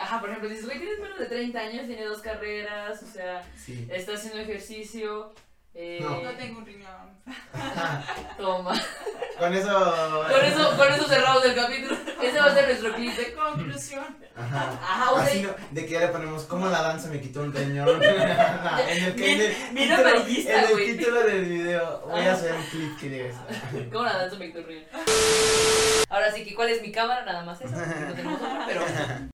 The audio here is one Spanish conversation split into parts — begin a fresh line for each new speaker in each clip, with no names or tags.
Ajá, por ejemplo, dices, güey, tienes menos de 30 años, tiene dos carreras, o sea,
Sí.
está haciendo ejercicio. Eh,
No.
No tengo un riñón.
Toma.
Con eso.
Con eso, con eso cerramos el capítulo. Ese va a ser nuestro clip. de-
Conclusión.
Ajá.
Ajá, o sea,
Así no, de que ya le ponemos cómo la danza me quitó un riñón. en el que en el título-
amarillista,
En el
güey.
título del video voy a hacer un clip que diga eso.
¿Cómo la danza me Río? Ahora sí que, ¿cuál es mi cámara? Nada más esa, porque no tenemos otra, pero.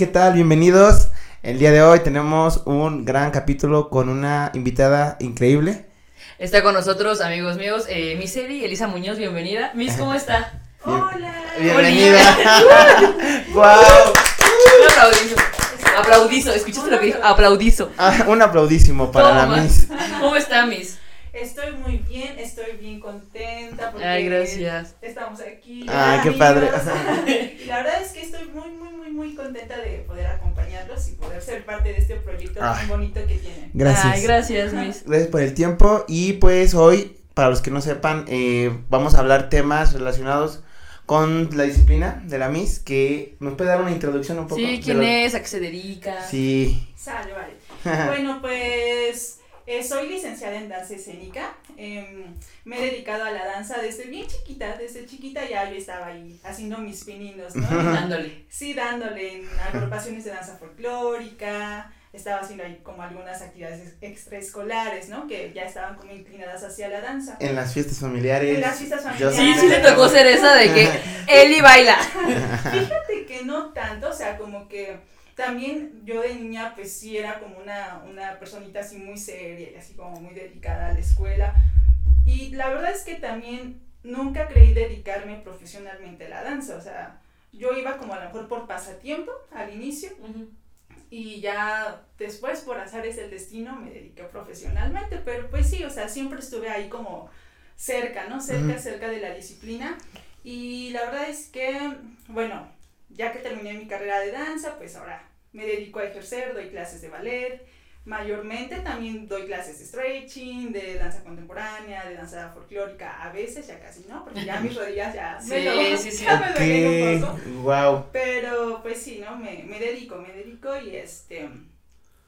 ¿Qué tal? Bienvenidos. El día de hoy tenemos un gran capítulo con una invitada increíble.
Está con nosotros, amigos míos, eh, Miss Eli, Elisa Muñoz, bienvenida. Miss, ¿cómo está?
Bien-
Hola.
Bienvenida. ¡Wow!
Un aplaudizo. Aplaudizo, ¿escuchaste lo que dijo? Aplaudizo.
Ah, un aplaudísimo para la. Miss.
¿Cómo está, Miss?
Estoy muy bien, estoy bien contenta porque
Ay, gracias.
estamos aquí.
Ay, qué padre.
Y la verdad es que estoy muy, muy, muy, contenta de poder acompañarlos y poder ser parte de este proyecto tan bonito que tienen.
Gracias.
Ay, gracias, Miss.
Gracias por el tiempo y pues hoy, para los que no sepan, eh, vamos a hablar temas relacionados con la disciplina de la Miss, que nos puede dar una introducción un poco.
Sí,
de
¿quién
lo-
es? ¿A qué se dedica?
Sí.
Sale, vale. Bueno, pues eh, soy licenciada en danza escénica. em, me he dedicado a la danza desde bien chiquita. Desde chiquita ya yo estaba ahí haciendo mis pininos, ¿no?
Dándole.
Sí, dándole en agrupaciones de danza folclórica, estaba haciendo ahí como algunas actividades extraescolares, ¿no? Que ya estaban como inclinadas hacia la danza.
En las fiestas familiares.
En las fiestas familiares.
Sí, sí le tocó ser esa de que Eli baila.
Fíjate que no tanto, o sea, como que también yo de niña pues sí era como una, una personita así muy seria y así como muy dedicada a la escuela. Y la verdad es que también nunca creí dedicarme profesionalmente a la danza, o sea, yo iba como a lo mejor por pasatiempo al inicio y ya después por azares del destino me dediqué profesionalmente, pero pues sí, o sea, siempre estuve ahí como cerca, ¿no? Cerca, cerca de la disciplina. Y la verdad es que, bueno, ya que terminé mi carrera de danza, pues ahora me dedico a ejercer, doy clases de ballet, mayormente también doy clases de stretching, de danza contemporánea, de danza folclórica, a veces ya casi no, porque ya mis rodillas ya me
Sí,
lo-
sí, sí.
ya me duelen un poco.
Wow.
Pero pues sí, ¿no? Me, me dedico, me dedico y este.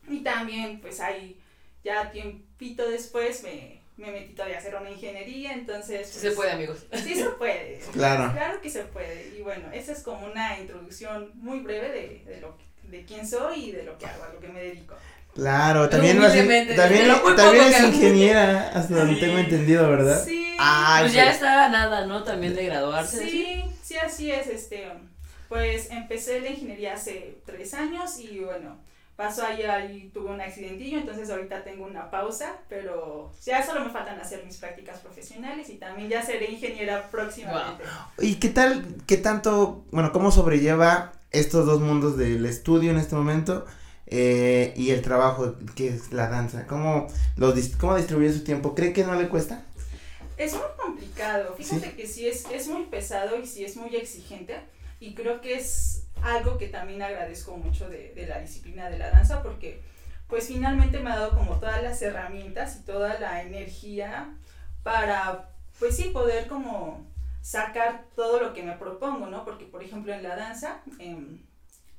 Y también, pues ahí, ya tiempito después me, me metí todavía a hacer una ingeniería, entonces.
Sí
pues,
se puede, amigos.
Sí se puede.
Claro.
Claro que se puede. Y bueno, esa es como una introducción muy breve de, de lo que- de quién soy y de lo que hago, a lo que me dedico.
Claro, también, lo hace- también,
lo
también es ingeniera, hasta donde
Sí.
tengo entendido, ¿verdad?
Sí.
Ah,
Pues
sí.
ya está nada, ¿no? También de graduarse.
Sí, sí, así es. Este, pues empecé la ingeniería hace tres años y bueno, pasó ahí, ahí tuve un accidentillo, entonces ahorita tengo una pausa, pero ya solo me faltan hacer mis prácticas profesionales y también ya seré ingeniera próximamente.
¿Y qué tal, qué tanto, bueno, cómo sobrelleva estos dos mundos del estudio en este momento eh, y el trabajo que es la danza? ¿Cómo, lo, dis- ¿Cómo distribuye su tiempo? ¿Cree que no le cuesta?
Es muy complicado, fíjate que sí es, es muy pesado y sí es muy exigente y creo que es algo que también agradezco mucho de, de la disciplina de la danza porque pues finalmente me ha dado como todas las herramientas y toda la energía para pues sí poder como sacar todo lo que me propongo, ¿no? Porque por ejemplo en la danza, em,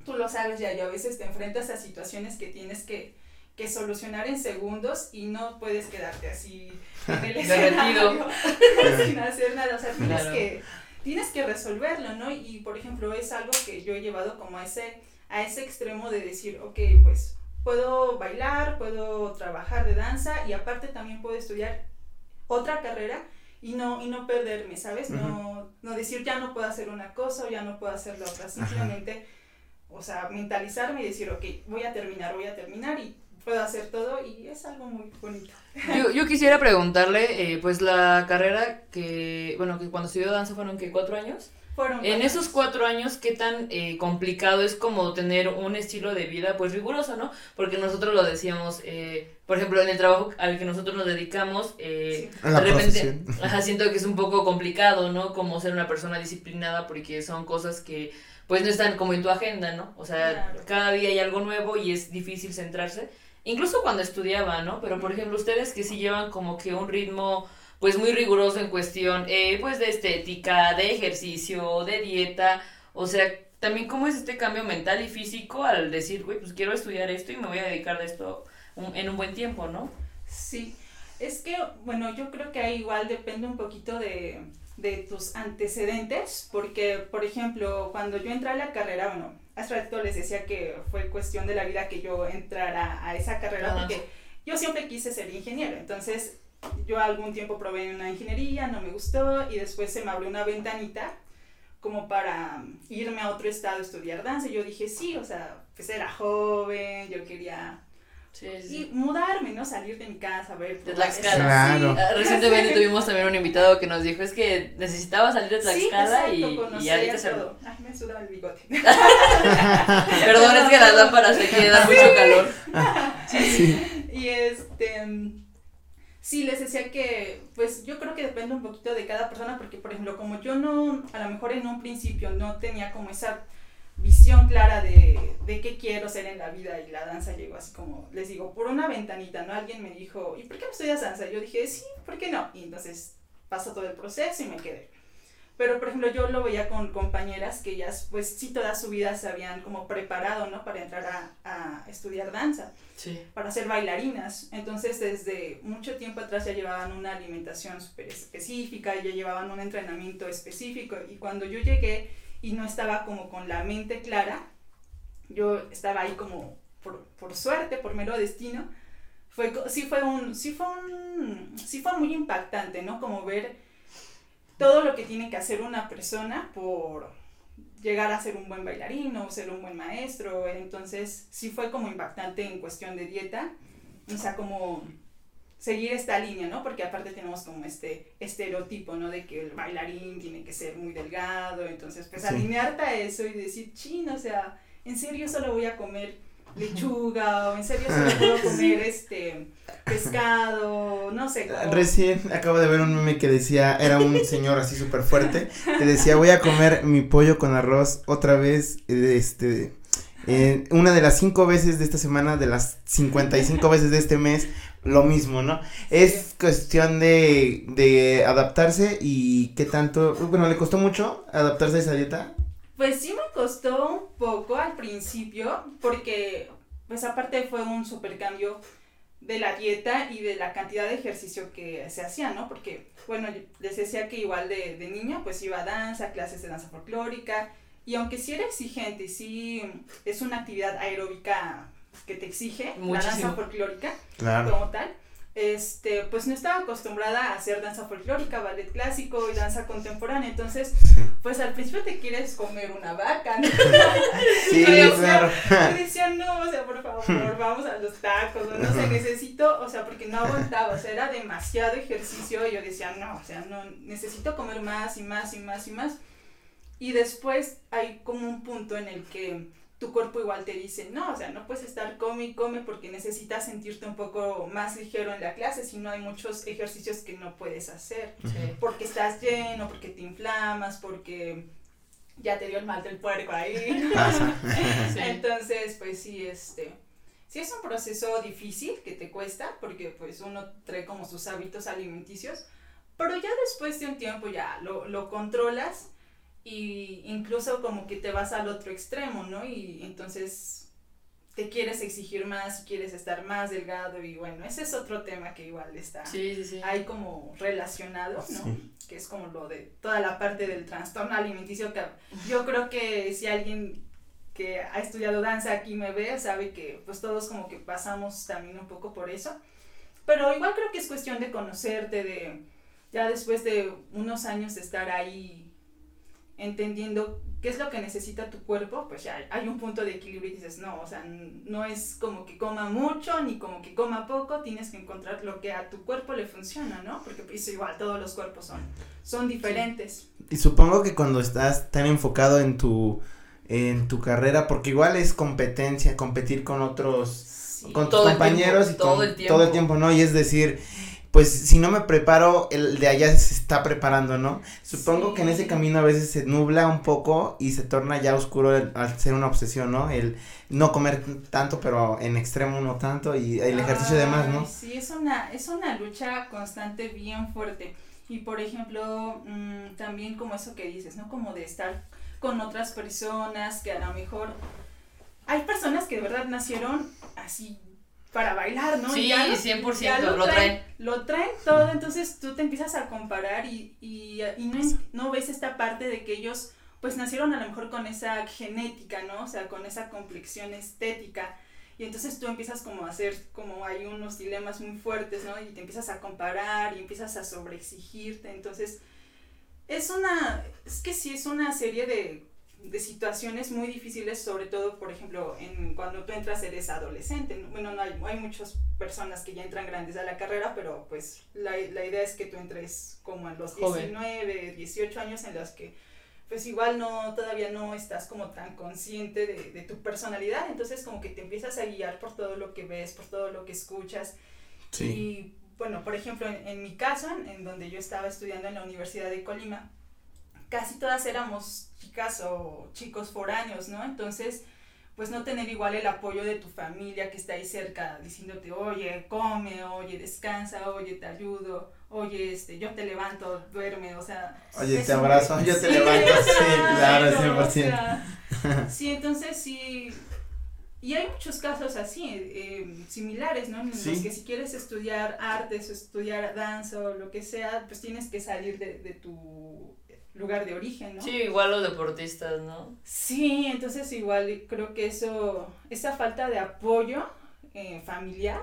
tú lo sabes ya, yo a veces te enfrentas a situaciones que tienes que, que solucionar en segundos y no puedes quedarte así en el escenario sin hacer nada, o sea, tienes
Claro.
que tienes que resolverlo, ¿no? Y por ejemplo, es algo que yo he llevado como a ese a ese extremo de decir, ok, pues puedo bailar, puedo trabajar de danza y aparte también puedo estudiar otra carrera y no y no perderme, ¿sabes? No no decir ya no puedo hacer una cosa o ya no puedo hacer la otra, simplemente o sea, mentalizarme y decir, ok, voy a terminar, voy a terminar y puedo hacer todo y es algo muy bonito.
Yo, yo quisiera preguntarle, eh, pues la carrera que, bueno, que cuando estudió danza fueron que cuatro años.
Fueron
En esos cuatro años, ¿qué tan eh, complicado es como tener un estilo de vida pues riguroso, ¿no? Porque nosotros lo decíamos, eh, por ejemplo, en el trabajo al que nosotros nos dedicamos, eh,
Sí.
A la
de repente,
profesión.
ajá, siento que es un poco complicado, ¿no? Como ser una persona disciplinada porque son cosas que pues no están como en tu agenda, ¿no? O sea,
Claro.
cada día hay algo nuevo y es difícil centrarse. Incluso cuando estudiaba, ¿no? Pero por ejemplo, ustedes que sí llevan como que un ritmo pues muy riguroso en cuestión, eh, pues de estética, de ejercicio, de dieta, o sea, también cómo es este cambio mental y físico al decir, güey, pues quiero estudiar esto y me voy a dedicar a esto en un buen tiempo, ¿no?
Sí, es que, bueno, yo creo que ahí igual depende un poquito de, de tus antecedentes, porque, por ejemplo, cuando yo entré a la carrera, bueno, hace rato les decía que fue cuestión de la vida que yo entrara a esa carrera, porque yo siempre quise ser ingeniero, entonces yo algún tiempo probé una ingeniería, no me gustó, y después se me abrió una ventanita como para irme a otro estado a estudiar danza, y yo dije, sí, o sea, pues era joven, yo quería Sí, Y mudarme, ¿no? Salir de mi casa, a ver.
De Tlaxcala. Claro. Ah, recientemente tuvimos también un invitado que nos dijo, es que necesitaba salir de Tlaxcala sí, y, y ya
todo. Ay, me sudaba el bigote.
Perdón, es que las lámparas se quedan mucho calor.
sí. Y este... Sí, les decía que, pues yo creo que depende un poquito de cada persona, porque por ejemplo, como yo no, a lo mejor en un principio no tenía como esa visión clara de, de qué quiero ser en la vida y la danza llegó así como, les digo, por una ventanita, ¿no? Alguien me dijo, ¿y por qué no estudias danza? Yo dije, sí, ¿por qué no? Y entonces pasó todo el proceso y me quedé. Pero, por ejemplo, yo lo veía con compañeras que ellas, pues sí, toda su vida se habían como preparado, ¿no? Para entrar a, a estudiar danza, sí. para ser bailarinas. Entonces, desde mucho tiempo atrás ya llevaban una alimentación súper específica, ya llevaban un entrenamiento específico. Y cuando yo llegué, y no estaba como con la mente clara. Yo estaba ahí como por, por suerte, por mero destino. Fue, sí, fue un, sí, fue un, sí fue muy impactante, ¿no? Como ver todo lo que tiene que hacer una persona por llegar a ser un buen bailarín o ser un buen maestro. Entonces, sí fue como impactante en cuestión de dieta. O sea, como seguir esta línea, ¿no? Porque aparte tenemos como este estereotipo, ¿no? De que el bailarín tiene que ser muy delgado, entonces pues alinearte a eso y decir, chino, o sea, en serio solo voy a comer lechuga o en serio solo puedo comer este pescado, no sé.
Recién acabo de ver un meme que decía, era un señor así súper fuerte, que decía, voy a comer mi pollo con arroz otra vez, este, una de las cinco veces de esta semana, de las 55 veces de este mes, lo mismo, ¿no? Es cuestión de, de adaptarse y qué tanto, bueno, ¿le costó mucho adaptarse a esa dieta?
Pues sí me costó un poco al principio, porque pues aparte fue un super cambio de la dieta y de la cantidad de ejercicio que se hacía, ¿no? Porque, bueno, les decía que igual de, de niña, pues iba a danza, clases de danza folclórica, y aunque sí era exigente y sí es una actividad aeróbica que te exige la danza folclórica como tal. Este, pues no estaba acostumbrada a hacer danza folclórica, ballet clásico y danza contemporánea, entonces, pues al principio te quieres comer una vaca, ¿no?
Sí, claro.
Yo decía, no, o sea, por favor, vamos a los tacos, no, sé, necesito, o sea, porque no aguantaba, o sea, era demasiado ejercicio y yo decía, no, o sea, no, necesito comer más y más y más y más. Y después hay como un punto en el que tu cuerpo igual te dice, no, o sea, no puedes estar come y come porque necesitas sentirte un poco más ligero en la clase, si no hay muchos ejercicios que no puedes hacer, porque estás lleno, porque te inflamas, porque ya te dio el mal del puerco ahí. Entonces, pues sí, este, sí es un proceso difícil que te cuesta, porque pues uno trae como sus hábitos alimenticios, pero ya después de un tiempo ya lo, lo controlas y incluso como que te vas al otro extremo, ¿no? Y entonces te quieres exigir más, quieres estar más delgado y bueno, ese es otro tema que igual está ahí como relacionado, ¿no? Que es como lo de toda la parte del trastorno alimenticio que yo creo que si alguien que ha estudiado danza aquí me ve, sabe que pues todos como que pasamos también un poco por eso. Pero igual creo que es cuestión de conocerte, de ya después de unos años de estar ahí entendiendo qué es lo que necesita tu cuerpo, pues ya hay un punto de equilibrio y dices, no, o sea, no es como que coma mucho ni como que coma poco, tienes que encontrar lo que a tu cuerpo le funciona, ¿no? Porque pues igual, todos los cuerpos son, son diferentes.
Y supongo que cuando estás tan enfocado en tu, en tu carrera, porque igual es competencia, competir con otros, con tus compañeros y todo, el tiempo. todo el tiempo, ¿no? Y es decir, pues si no me preparo, el de allá se está preparando, ¿no? Supongo que en ese camino a veces se nubla un poco y se torna ya oscuro al ser una obsesión, ¿no? El no comer tanto, pero en extremo no tanto y el ejercicio de más, ¿no?
Sí, es una, es una lucha constante bien fuerte. Y por ejemplo, mmm, también como eso que dices, ¿no? Como de estar con otras personas que a lo mejor hay personas que de verdad nacieron así para bailar, ¿no?
Sí, 100%, lo, lo, traen,
Lo traen todo, entonces tú te empiezas a comparar y, y, y no, no, ves esta parte de que ellos pues nacieron a lo mejor con esa genética, ¿no? O sea, con esa complexión estética. Y entonces tú empiezas como a hacer, como hay unos dilemas muy fuertes, ¿no? Y te empiezas a comparar y empiezas a sobreexigirte. Entonces, es una, es que sí es una serie de de situaciones muy difíciles, sobre todo, por ejemplo, en, cuando tú entras eres adolescente. Bueno, no hay, hay muchas personas que ya entran grandes a la carrera, pero pues la, la idea es que tú entres como a los 19, 18 años en los que pues igual no, todavía no estás como tan consciente de, de, tu personalidad, entonces como que te empiezas a guiar por todo lo que ves, por todo lo que escuchas. Sí. Y bueno, por ejemplo, en, en mi caso, en, en donde yo estaba estudiando en la Universidad de Colima, casi todas éramos chicas o chicos foráneos, ¿no? Entonces, pues no tener igual el apoyo de tu familia que está ahí cerca diciéndote, oye, come, oye, descansa, oye, te ayudo, oye, este, yo te levanto, duerme, o sea.
Oye, te abrazo, yo te levanto, sí, claro,
100%. sí, entonces sí, y hay muchos casos así, eh, similares, ¿no? En los que si quieres estudiar artes o estudiar danza o lo que sea, pues tienes que salir de, de tu lugar de origen, ¿no?
Sí, igual los deportistas, ¿no?
Sí, entonces igual creo que eso, esa falta de apoyo eh, familiar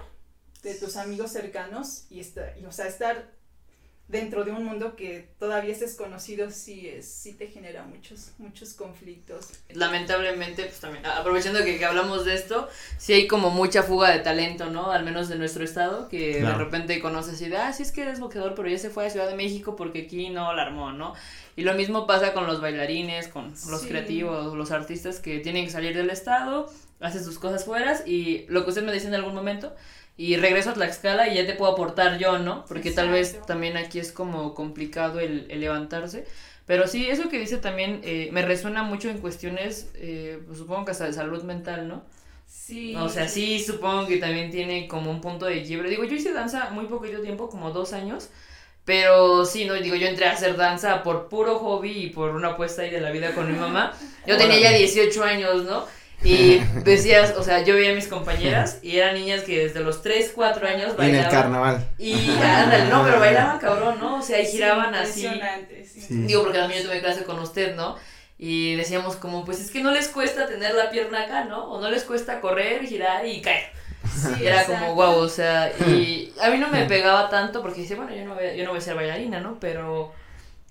de tus amigos cercanos y, esta, y, o sea, estar dentro de un mundo que todavía es desconocido sí es sí te genera muchos muchos conflictos.
Lamentablemente pues también aprovechando que, que hablamos de esto sí hay como mucha fuga de talento no al menos de nuestro estado que de repente conoces y de ah sí es que eres boxeador pero ya se fue a Ciudad de México porque aquí no la armó no y lo mismo pasa con los bailarines con los creativos los artistas que tienen que salir del estado hacen sus cosas fuera y lo que usted me decía en algún momento y regreso a Tlaxcala y ya te puedo aportar yo, ¿no? Porque tal vez también aquí es como complicado el, levantarse. Pero sí, eso que dice también eh, me resuena mucho en cuestiones, eh, pues supongo que hasta de salud mental, ¿no? Sí. O sea, sí, supongo que también tiene como un punto de quiebre. Digo, yo hice danza muy poquito tiempo, como dos años. Pero sí, no, digo, yo entré a hacer danza por puro hobby y por una apuesta ahí de la vida con mi mamá. Yo tenía ya 18 años, ¿no? Y decías, o sea, yo veía a mis compañeras y eran niñas que desde los 3, 4 años
bailaban. en el carnaval.
Y ándale, no, pero bailaban cabrón, ¿no? O sea, y giraban así. Sí. Digo, porque también yo tuve clase con usted, ¿no? Y decíamos como, pues es que no les cuesta tener la pierna acá, ¿no? O no les cuesta correr, girar y caer. Sí, era como wow, o sea, y a mí no me pegaba tanto porque dice, bueno, yo no voy, yo no voy a ser bailarina, ¿no? Pero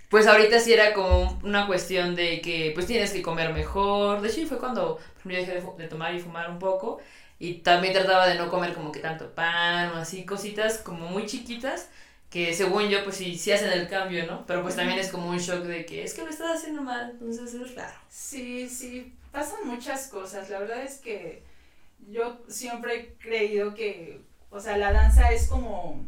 pues ahorita sí era como una cuestión de que pues tienes que comer mejor. De hecho, fue cuando yo dejé de, tomar y fumar un poco. Y también trataba de no comer como que tanto pan o así, cositas como muy chiquitas que según yo pues sí, sí hacen el cambio, ¿no? Pero pues también es como un shock de que es que lo estás haciendo mal, entonces es raro.
Sí, sí, pasan muchas cosas. La verdad es que yo siempre he creído que, o sea, la danza es como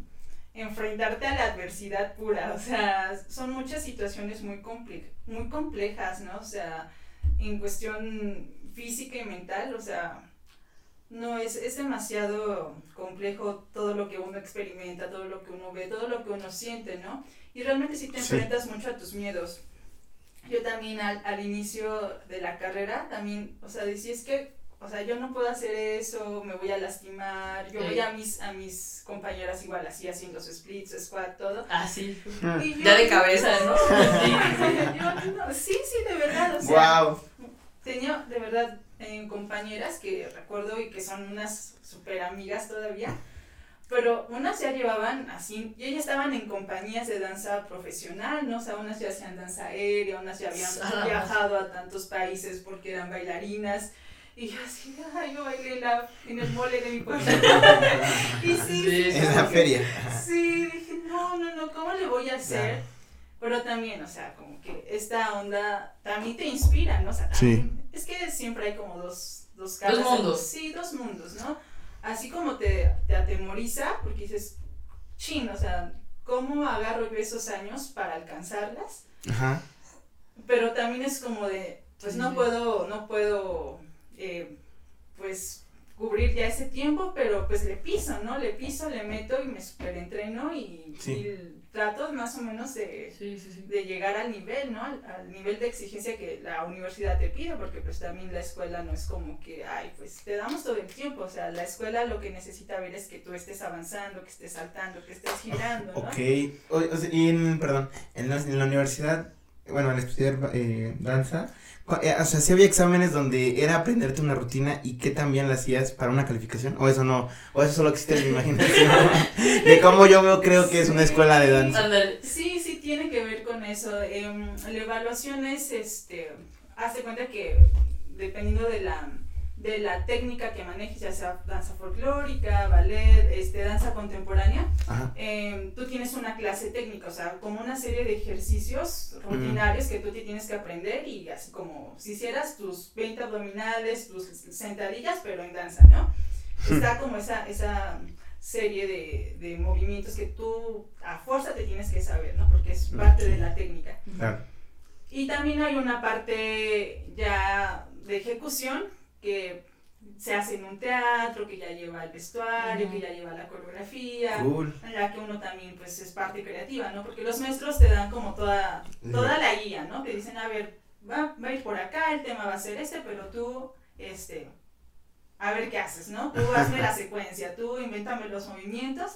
enfrentarte a la adversidad pura, o sea, son muchas situaciones muy, comple muy complejas, ¿no? O sea, en cuestión física y mental, o sea, no, es, es demasiado complejo todo lo que uno experimenta, todo lo que uno ve, todo lo que uno siente, ¿no? Y realmente sí te enfrentas mucho a tus miedos. Yo también al, al inicio de la carrera, también, o sea, decía, es que o sea, yo no puedo hacer eso, me voy a lastimar. Yo voy a mis, a mis compañeras igual así haciendo su split, su squat, todo.
Ah, sí. ya de cabeza, ¿no?
sí, sí, de verdad. O sea, wow. Tenía de verdad eh, compañeras que recuerdo y que son unas super amigas todavía. Pero unas ya llevaban así, y ellas estaban en compañías de danza profesional, ¿no? O sea, unas ya hacían danza aérea, unas ya habían viajado a tantos países porque eran bailarinas y yo así, ay, yo bailé la, en el mole de mi pueblo. y sí, sí,
en la feria.
Sí, dije, no, no, no, ¿cómo le voy a hacer? Pero también, o sea, como que esta onda también te inspira, ¿no? O sea, también, es que siempre hay como dos, dos
caras. Dos mundos.
Sí, dos mundos, ¿no? Así como te, te atemoriza, porque dices, chin, o sea, ¿cómo agarro yo esos años para alcanzarlas?
Ajá.
Pero también es como de, pues
Sí,
no
sí.
puedo, no puedo, eh, pues cubrir ya ese tiempo, pero pues le piso, ¿no? Le piso, le meto y me superentreno y,
Sí.
y trato más o menos de,
Sí, sí, sí.
de llegar al nivel, ¿no? Al, al nivel de exigencia que la universidad te pide, porque pues también la escuela no es como que, ay, pues te damos todo el tiempo, o sea, la escuela lo que necesita ver es que tú estés avanzando, que estés saltando, que estés girando, ¿no?
Ok. O, o sea, y en, perdón, en la, en la universidad, bueno, al estudiar eh, danza, eh, o sea, sí había exámenes donde era aprenderte una rutina y qué también la hacías para una calificación, o eso no, o eso solo existe en mi imaginación, de cómo yo veo, creo que es una escuela de danza.
Sí, sí tiene que ver con eso. Em, la evaluación es, este, hazte cuenta que dependiendo de la, de la técnica que manejes, ya sea danza folclórica, ballet, este, danza contemporánea, em, tú tienes una clase técnica, o sea, como una serie de ejercicios rutinarios que tú te tienes que aprender y así como si hicieras tus 20 abdominales, tus sentadillas, pero en danza, ¿no? Está como esa, esa serie de, de movimientos que tú a fuerza te tienes que saber, ¿no? Porque es parte de la técnica. Y también hay una parte ya de ejecución que se hace en un teatro, que ya lleva el vestuario, que ya lleva la coreografía,
Cool.
en la que uno también pues es parte creativa, ¿no? Porque los maestros te dan como toda, toda la guía, ¿no? Te dicen, a ver, va, va a ir por acá, el tema va a ser este, pero tú, este, a ver qué haces, ¿no? Tú hazme la secuencia, tú invéntame los movimientos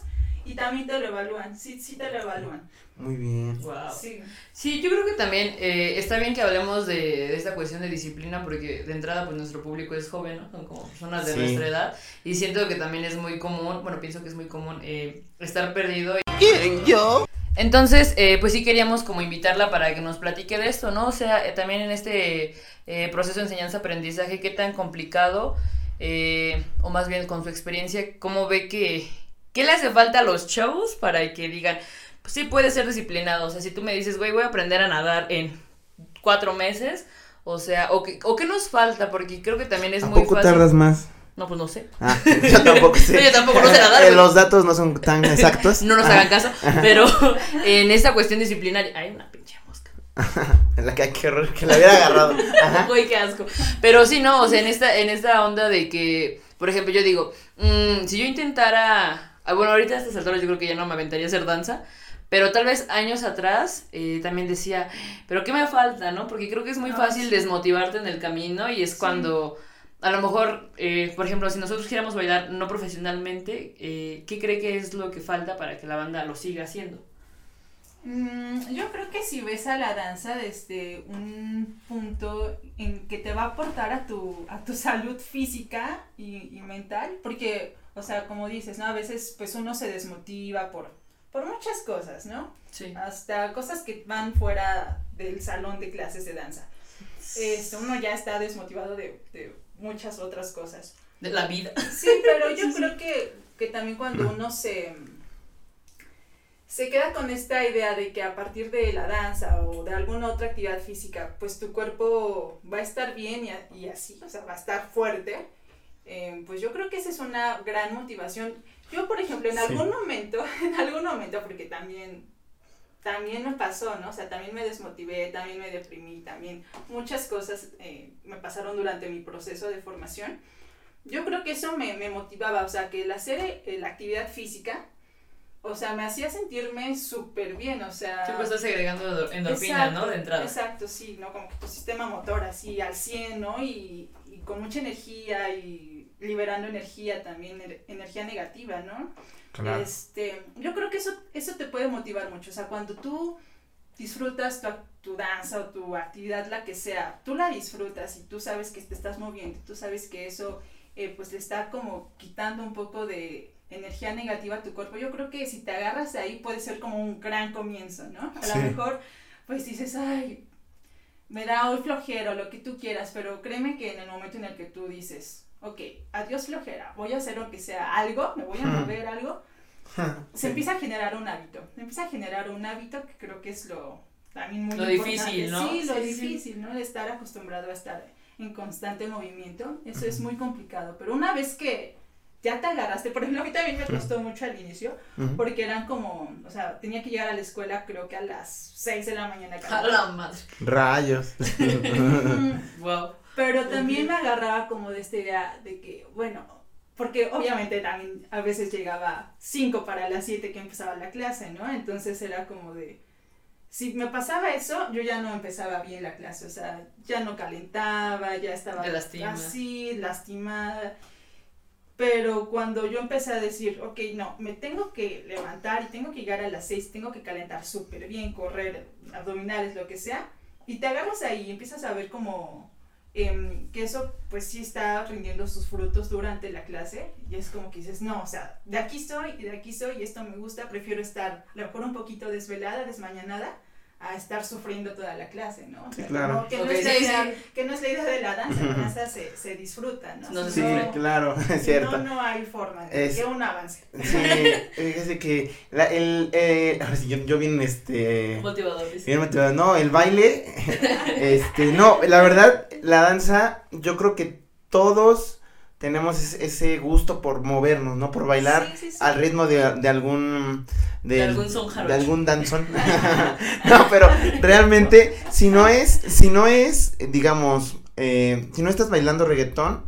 y también te lo evalúan, sí, sí te lo evalúan.
Muy bien.
Wow.
Sí,
Sí, yo creo que también eh, está bien que hablemos de, de esta cuestión de disciplina porque de entrada pues nuestro público es joven, ¿no? Son como personas de
Sí.
nuestra edad y siento que también es muy común, bueno, pienso que es muy común eh, estar perdido.
¿Quién, yo?
Entonces, eh, pues sí queríamos como invitarla para que nos platique de esto, ¿no? O sea, eh, también en este eh, proceso de enseñanza-aprendizaje, qué tan complicado, eh, o más bien con su experiencia, cómo ve que, qué le hace falta a los chavos para que digan, pues sí puede ser disciplinado, o sea, si tú me dices, güey, voy a aprender a nadar en cuatro meses, o sea, o que, o qué nos falta, porque creo que también es
¿A
muy
poco
fácil.
tardas más?
No, pues no sé.
Ah, yo tampoco sé.
No, yo tampoco, no sé nadar,
Eh. Los datos no son tan exactos.
No nos hagan caso, pero en esta cuestión disciplinaria, hay una pinche mosca.
En la que hay que que la hubiera agarrado.
Güey, qué asco. Pero sí, no, o sea, en esta, en esta onda de que, por ejemplo, yo digo, mm, si yo intentara, bueno, ahorita a estas alturas yo creo que ya no me aventaría a hacer danza, pero tal vez años atrás eh, también decía, pero ¿qué me falta, no? Porque creo que es muy
Ah,
fácil
sí.
desmotivarte en el camino y es cuando, a lo mejor, eh, por ejemplo, si nosotros quisiéramos bailar no profesionalmente, eh, ¿qué cree que es lo que falta para que la banda lo siga haciendo?
Mm, yo creo que si ves a la danza desde un punto en que te va a aportar a tu, a tu salud física y, y mental, porque, o sea, como dices, ¿no? A veces pues uno se desmotiva por, por muchas cosas, ¿no?
Sí.
Hasta cosas que van fuera del salón de clases de danza. Este, uno ya está desmotivado de, de muchas otras cosas.
De la vida.
Sí, pero yo creo que, que también cuando uno se, se queda con esta idea de que a partir de la danza o de alguna otra actividad física, pues tu cuerpo va a estar bien y, así, o sea, va a estar fuerte, eh, pues yo creo que esa es una gran motivación. Yo, por ejemplo, en
Sí.
algún momento, en algún momento, porque también, también me pasó, ¿no? O sea, también me desmotivé, también me deprimí, también muchas cosas eh, me pasaron durante mi proceso de formación. Yo creo que eso me, me motivaba, o sea, que el hacer eh, la actividad física, o sea, me hacía sentirme súper bien, o sea...
Siempre estás agregando endor- endorfina, ¿no? De entrada.
Exacto, sí, ¿no? Como que tu sistema motor así al 100, ¿no? Y, y con mucha energía y liberando energía también, er- energía negativa, ¿no?
Claro.
Este, yo creo que eso, eso te puede motivar mucho, o sea, cuando tú disfrutas tu, tu danza o tu actividad, la que sea, tú la disfrutas y tú sabes que te estás moviendo, tú sabes que eso eh, pues le está como quitando un poco de energía negativa a tu cuerpo, yo creo que si te agarras de ahí puede ser como un gran comienzo, ¿no? A
Sí.
lo mejor pues dices, ay, me da hoy flojera o lo que tú quieras, pero créeme que en el momento en el que tú dices, ok, adiós flojera, voy a hacer lo que sea algo, me voy a mover algo, se
Sí.
empieza a generar un hábito, se empieza a generar un hábito que creo que es lo también muy
Lo
importante.
difícil, ¿no?
Sí, lo
Sí, sí, sí.
difícil, ¿no? De estar acostumbrado a estar en constante movimiento, eso es muy complicado, pero una vez que ya te agarraste. Por ejemplo, a mí también me costó mucho al inicio, porque eran como, o sea, tenía que llegar a la escuela creo que a las 6 de la mañana.
A la madre.
Rayos.
Wow.
Pero también me agarraba como de esta idea de que, bueno, porque obviamente también a veces llegaba 5 para las 7 que empezaba la clase, ¿no? Entonces era como de, si me pasaba eso, yo ya no empezaba bien la clase, o sea, ya no calentaba, ya estaba
lastima.
así, lastimada. Pero cuando yo empecé a decir, ok, no, me tengo que levantar y tengo que llegar a las 6, tengo que calentar súper bien, correr, abdominales, lo que sea, y te agarras ahí y empiezas a ver como em, que eso pues sí está rindiendo sus frutos durante la clase y es como que dices, no, o sea, de aquí soy y de aquí soy y esto me gusta, prefiero estar a lo mejor un poquito desvelada, desmañanada, a estar sufriendo toda la clase, ¿no? O sea,
claro.
no- que, no es la
sí,
idea,
sí.
que no es la idea de la danza, la danza se, se disfruta, ¿no?
No
Sí,
sufre.
claro, es cierto.
No, no hay forma de
Es-
que un avance.
Sí, fíjese que la, el, eh, ahora sí, yo, yo bien, este,
Motivador.
bien motivado, no, el baile, este, no, la verdad, la danza, yo creo que todos tenemos ese, gusto por movernos, ¿no? Por bailar
Sí, sí, sí.
al ritmo de, de algún,
De algún son
de algún danzón. no, pero realmente, si no es, si no es, digamos, eh, si no estás bailando reggaetón,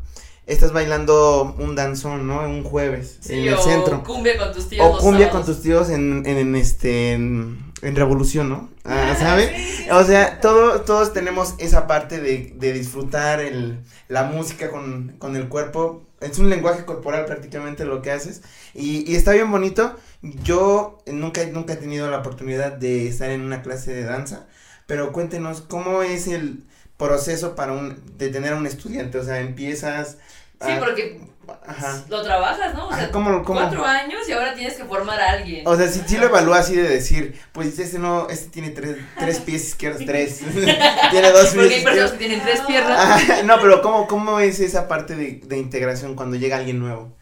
estás bailando un danzón, ¿no? Un jueves en el
o
centro.
cumbia con tus tíos.
O cumbia con tus tíos en, en, en, este, en, en Revolución, ¿no? Ah,
sí.
O sea, todo, todos tenemos esa parte de, de disfrutar el, la música con, con el cuerpo. Es un lenguaje corporal prácticamente lo que haces. Y, y está bien bonito. Yo nunca, nunca he tenido la oportunidad de estar en una clase de danza. Pero cuéntenos, ¿cómo es el proceso para un, de tener a un estudiante? O sea, empiezas...
Sí,
a-
porque
Ajá.
lo trabajas, ¿no? O sea,
¿cómo, cómo?
cuatro años y ahora tienes que formar a alguien.
O sea, si, si lo evalúa así de decir, pues este no, este tiene tres, tres pies izquierdos, tres, tiene dos
Porque
pies
hay personas que tienen tres piernas.
Ah, no, pero ¿cómo, ¿cómo es esa parte de, de integración cuando llega alguien nuevo?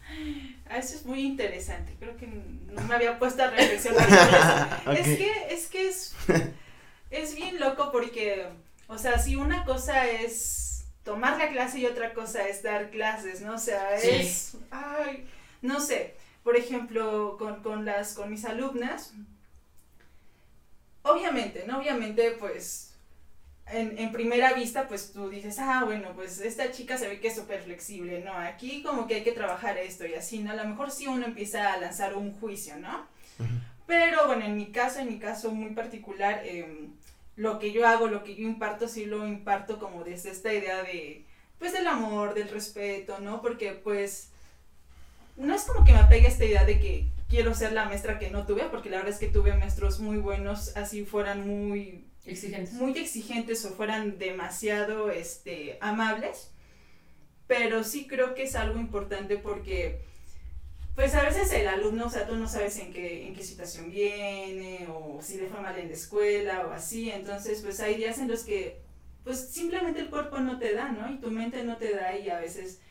Ah, Eso es muy interesante. Creo que no me había puesto a reflexionar sobre eso.
Ok.
Es que, es que es, es bien loco porque, o sea, si una cosa es tomar la clase y otra cosa es dar clases, ¿no? O sea,
Sí.
es, ay, no sé, por ejemplo, con, con las, con mis alumnas, obviamente, ¿no? Obviamente, pues, en, en primera vista, pues tú dices, ah, bueno, pues esta chica se ve que es súper flexible, ¿no? Aquí como que hay que trabajar esto y así, ¿no? A lo mejor sí uno empieza a lanzar un juicio, ¿no? Pero bueno, en mi caso, en mi caso muy particular, em, lo que yo hago, lo que yo imparto, sí lo imparto como desde esta idea de, pues del amor, del respeto, ¿no? Porque pues no es como que me apegue a esta idea de que quiero ser la maestra que no tuve, porque la verdad es que tuve maestros muy buenos, así fueran muy
Exigentes.
muy exigentes o fueran demasiado este, amables, pero sí creo que es algo importante porque, pues a veces el alumno, o sea, tú no sabes en qué, en qué situación viene o si le fue mal en la escuela o así, entonces pues hay días en los que pues simplemente el cuerpo no te da, ¿no? Y tu mente no te da y a veces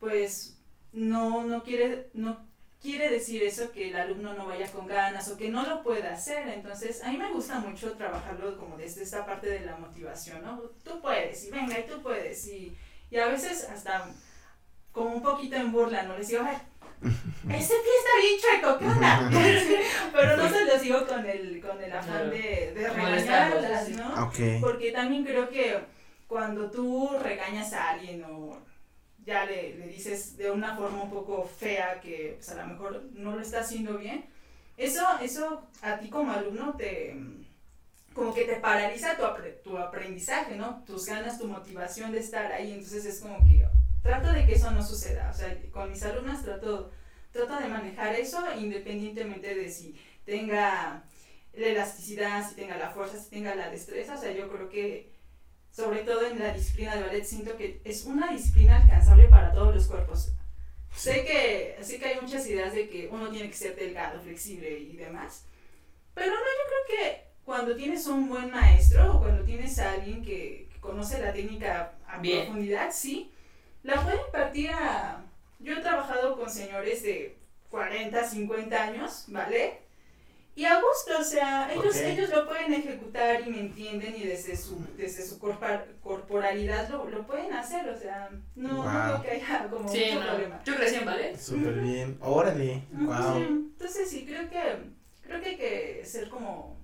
pues no, no quiere, no quiere decir eso que el alumno no vaya con ganas o que no lo pueda hacer. Entonces, a mí me gusta mucho trabajarlo como desde esta parte de la motivación, ¿no? Tú puedes, y venga, y tú puedes, y, y a veces hasta como un poquito en burla, ¿no? Les digo, ay, ese pie está bien chueco, ¿qué onda? Pero no se los digo con el, con el afán de, regañarlas. ¿no? Porque también creo que cuando tú regañas a alguien o ya le, le dices de una forma un poco fea que pues, a lo mejor no lo está haciendo bien, eso, eso a ti como alumno te como que te paraliza tu, tu aprendizaje, ¿no? Tus ganas, tu motivación de estar ahí, entonces es como que trato de que eso no suceda, o sea, con mis alumnas trato, trato de manejar eso independientemente de si tenga la elasticidad, si tenga la fuerza, si tenga la destreza, o sea, yo creo que sobre todo en la disciplina de ballet siento que es una disciplina alcanzable para todos los cuerpos. Sé que, sé que hay muchas ideas de que uno tiene que ser delgado, flexible y demás, pero no, yo creo que cuando tienes un buen maestro o cuando tienes a alguien que, que conoce la técnica a
Bien.
profundidad, sí, la puede impartir a... Yo he trabajado con señores de 40, 50 años, ¿vale? y a gusto, o sea, ellos,
Ok.
ellos lo pueden ejecutar y me entienden y desde su, desde su corpa- corporalidad lo, lo pueden hacer, o sea, no, no
Wow.
creo que haya como
Sí,
mucho
no.
problema.
Yo crecí en ballet.
Súper bien. Órale. Wow.
Ujú. Entonces sí, creo que, creo que hay que ser como,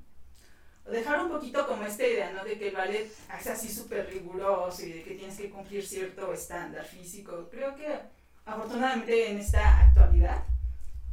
dejar un poquito como esta idea, ¿no? De que el ballet es así súper riguroso y de que tienes que cumplir cierto estándar físico. Creo que afortunadamente en esta actualidad,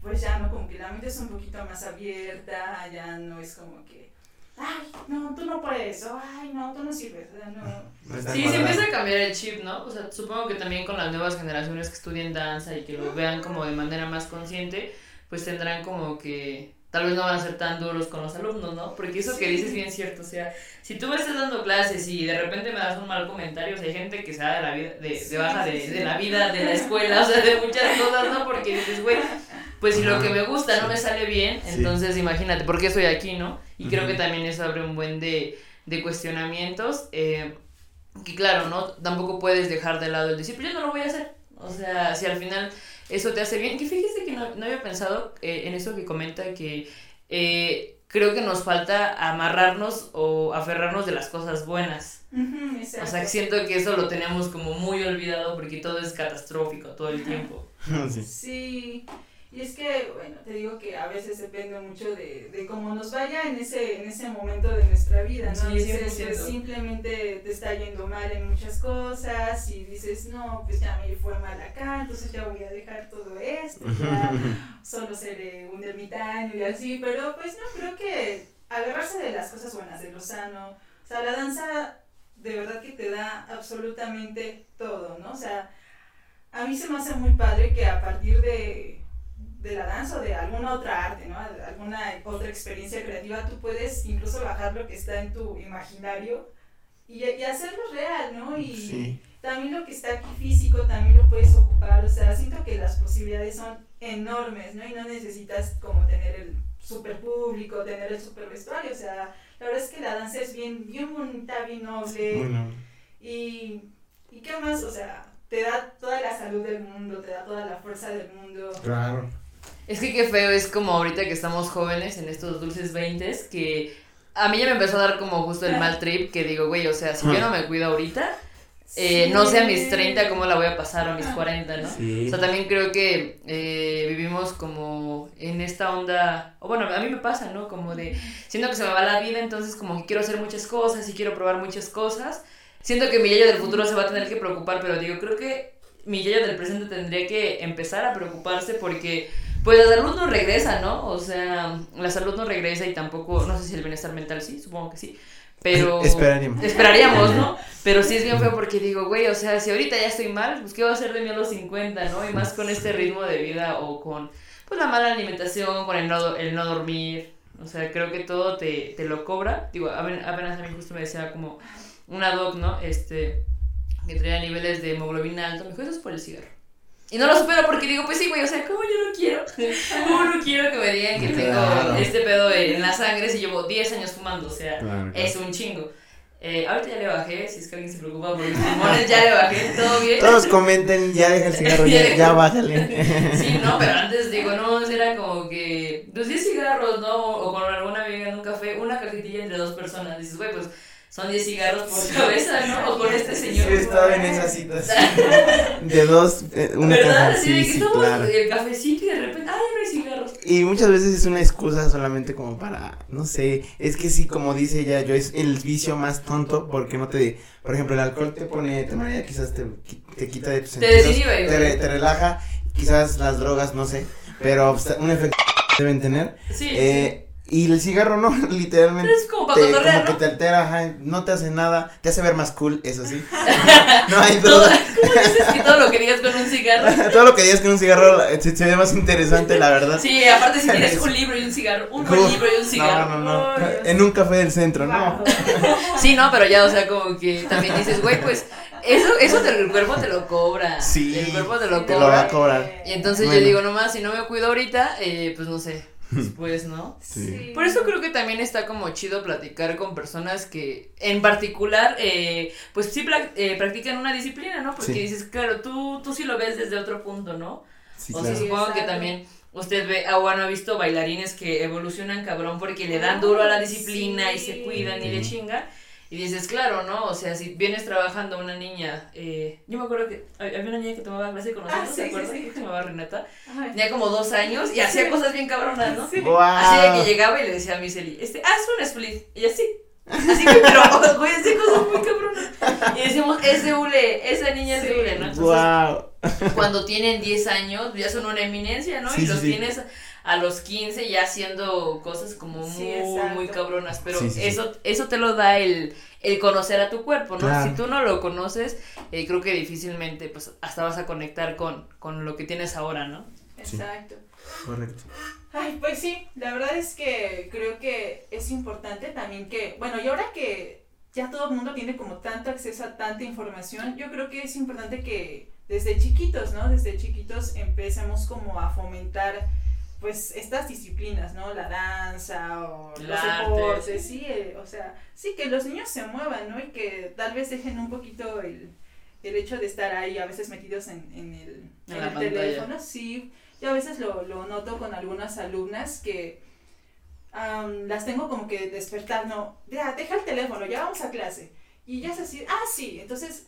pues ya no, como que la mente es un poquito más abierta, ya no es como que, ay, no, tú no puedes, o ay, no, tú no sirves, o sea, no.
Sí, se empieza a cambiar el chip, ¿no? O sea, supongo que también con las nuevas generaciones que estudian danza y que lo vean como de manera más consciente, pues tendrán como que tal vez no van a ser tan duros con los alumnos, ¿no? Porque eso que
Sí.
dices es bien cierto, o sea, si tú me estás dando clases y de repente me das un mal comentario, o sea, hay gente que se da de la vida, de, de baja
sí,
de,
sí.
de la vida, de la escuela, o sea, de muchas cosas, ¿no? Porque dices, güey, pues si lo que me gusta no me sale bien,
Sí.
entonces imagínate, ¿por qué estoy aquí, no? Y creo que también eso abre un buen de, de cuestionamientos. Eh, que claro, ¿no? Tampoco puedes dejar de lado el decir, pues yo no lo voy a hacer. O sea, si al final eso te hace bien. Que fíjese que no, no había pensado eh, en eso que comenta que eh, creo que nos falta amarrarnos o aferrarnos de las cosas buenas. O sea, siento que eso lo tenemos como muy olvidado porque todo es catastrófico todo el tiempo.
Sí.
Sí, y es que, bueno, te digo que a veces depende mucho de, de cómo nos vaya en ese, en ese momento de nuestra vida, ¿no?
Sí,
veces
100%.
pues, simplemente te está yendo mal en muchas cosas y dices, no, pues ya me fue mal acá, entonces ya voy a dejar todo esto, ya solo seré un ermitaño y así, pero pues no, creo que agarrarse de las cosas buenas, de lo sano, o sea, la danza de verdad que te da absolutamente todo, ¿no? O sea, a mí se me hace muy padre que a partir de, de la danza o de alguna otra arte, ¿no? Alguna otra experiencia creativa, tú puedes incluso bajar lo que está en tu imaginario y, y hacerlo real, ¿no? Y
Sí.
también lo que está aquí físico también lo puedes ocupar, o sea, siento que las posibilidades son enormes, ¿no? Y no necesitas como tener el super público, tener el super vestuario, o sea, la verdad es que la danza es bien, bien bonita, bien noble.
Bueno.
Y, ¿Y qué más? O sea, te da toda la salud del mundo, te da toda la fuerza del mundo.
Claro.
Es que qué feo es como ahorita que estamos jóvenes en estos dulces 20 que a mí ya me empezó a dar como justo el mal trip que digo, güey, o sea, si yo no me cuido ahorita, eh,
Sí.
no sé a mis 30 cómo la voy a pasar o a mis 40, ¿no?
Sí.
O sea, también creo que eh, vivimos como en esta onda, o bueno, a mí me pasa, ¿no? Como de, siento que se me va la vida, entonces como que quiero hacer muchas cosas y quiero probar muchas cosas. Siento que mi Yayo del futuro se va a tener que preocupar, pero digo, creo que mi Yayo del presente tendría que empezar a preocuparse porque, pues la salud no regresa, ¿no? O sea, la salud no regresa y tampoco, no sé si el bienestar mental sí, supongo que sí. Pero...
Esperaríamos.
Esperaríamos, ¿no? Pero sí es bien feo porque digo, güey, o sea, si ahorita ya estoy mal, pues ¿qué va a hacer de mí a los 50, no? Y más con este ritmo de vida o con, pues, la mala alimentación, con el no, el no dormir. O sea, creo que todo te, te lo cobra. Digo, apen- apenas a mí justo me decía como una doc, ¿no? Este, que traía niveles de hemoglobina alto. Me dijo, eso es por el cigarro. Y no lo supero porque digo, pues sí, güey, o sea, ¿cómo yo no quiero? ¿Cómo no quiero que me digan que tengo
Claro.
este pedo en la sangre si llevo 10 años fumando? O sea,
Claro.
es un chingo. Eh, ahorita ya le bajé, si es que alguien se preocupa por mis pulmones, ya le bajé, todo bien.
Todos comenten, ya deja el cigarro, ya, ya bájale.
Sí, no, pero antes digo, no, era como que, pues 10 cigarros, ¿no? O con alguna amiga en un café, una cajetilla entre dos personas. Dices, güey, pues son 10 cigarros por cabeza, ¿no? O con este
Sí,
señor.
he estado en esas citas. De dos, eh, una
¿Verdad?
caja.
De
Sí,
que
sí,
estamos
claro.
el cafecito y de repente, ay, no hay cigarros.
Y muchas veces es una excusa solamente como para, no sé, es que sí, como dice ella, yo es el vicio más tonto porque no te, por ejemplo, el alcohol te pone, te marea, quizás te, te quita de tus
Te
sentidos, te, re- te relaja, quizás las drogas, no sé, pero un efecto deben tener.
Sí.
Eh, y el cigarro no, literalmente.
es como para
te-
cotorrear,
como
¿no?
que te altera, ajá, no te hace nada, te hace ver más cool, eso sí. no hay
Todo,
duda.
¿Cómo dices que todo lo que digas con un cigarro?
Todo lo que digas con un cigarro se, se ve más interesante, la verdad.
Sí, aparte si tienes un libro y un cigarro, un buen libro y un cigarro.
No, no, no. En un café del centro, no.
Sí, no, pero ya, o sea, como que también dices, güey, pues eso, eso te- el cuerpo te lo cobra.
Sí,
El cuerpo te lo
te lo va
cobra.
a cobrar.
Y entonces
Bueno.
yo digo, nomás, si no me cuido ahorita, eh, pues no sé, después, ¿no?
Sí.
Por eso creo que también está como chido platicar con personas que en particular, eh, pues sí eh, practican una disciplina, ¿no? Porque
Sí.
dices, claro, tú, tú sí lo ves desde otro punto, ¿no?
Sí,
o
claro.
sea, supongo que también usted ve, ah, bueno, ha visto bailarines que evolucionan cabrón porque le dan duro a la disciplina y se cuidan y le chinga. Y dices, claro, ¿no? O sea, si vienes trabajando una niña, eh, yo me acuerdo que había una niña que tomaba clase con nosotros,
Ah,
¿te
sí,
acuerdas?
sí, sí.
Se llamaba Renata.
Ay.
Tenía como dos años y hacía cosas bien cabronas, ¿no?
Sí.
Guau.
Así de que llegaba y le decía a mi Celi, este, haz un split. Y así. Así que, pero, güey, hacía cosas muy cabronas. Y decimos, es de hule, esa niña es de
Sí.
hule, ¿no? Entonces,
Wow.
cuando tienen 10 años, ya son una eminencia, ¿no?
Sí,
y los
sí.
tienes a los 15 ya haciendo cosas como
Sí,
muy,
exacto.
muy cabronas. Pero
Sí, sí, sí.
eso, eso te lo da el, el conocer a tu cuerpo, ¿no?
Claro.
Si tú no lo conoces, eh, creo que difícilmente, pues, hasta vas a conectar con, con lo que tienes ahora, ¿no?
Sí.
Exacto.
Correcto.
Ay, pues sí, la verdad es que creo que es importante también que, bueno, y ahora que ya todo el mundo tiene como tanto acceso a tanta información, yo creo que es importante que desde chiquitos, ¿no? Desde chiquitos empecemos como a fomentar pues estas disciplinas, ¿no? La danza o
El
los
arte,
deportes,
sí.
eh, o sea, sí, que los niños se muevan, ¿no? Y que tal vez dejen un poquito el, el hecho de estar ahí a veces metidos en, en el,
En
el teléfono, sí. Yo a veces lo, lo noto con algunas alumnas que am, las tengo como que despertar, no, ya, deja el teléfono, ya vamos a clase. Y ya es así, ah, sí, entonces,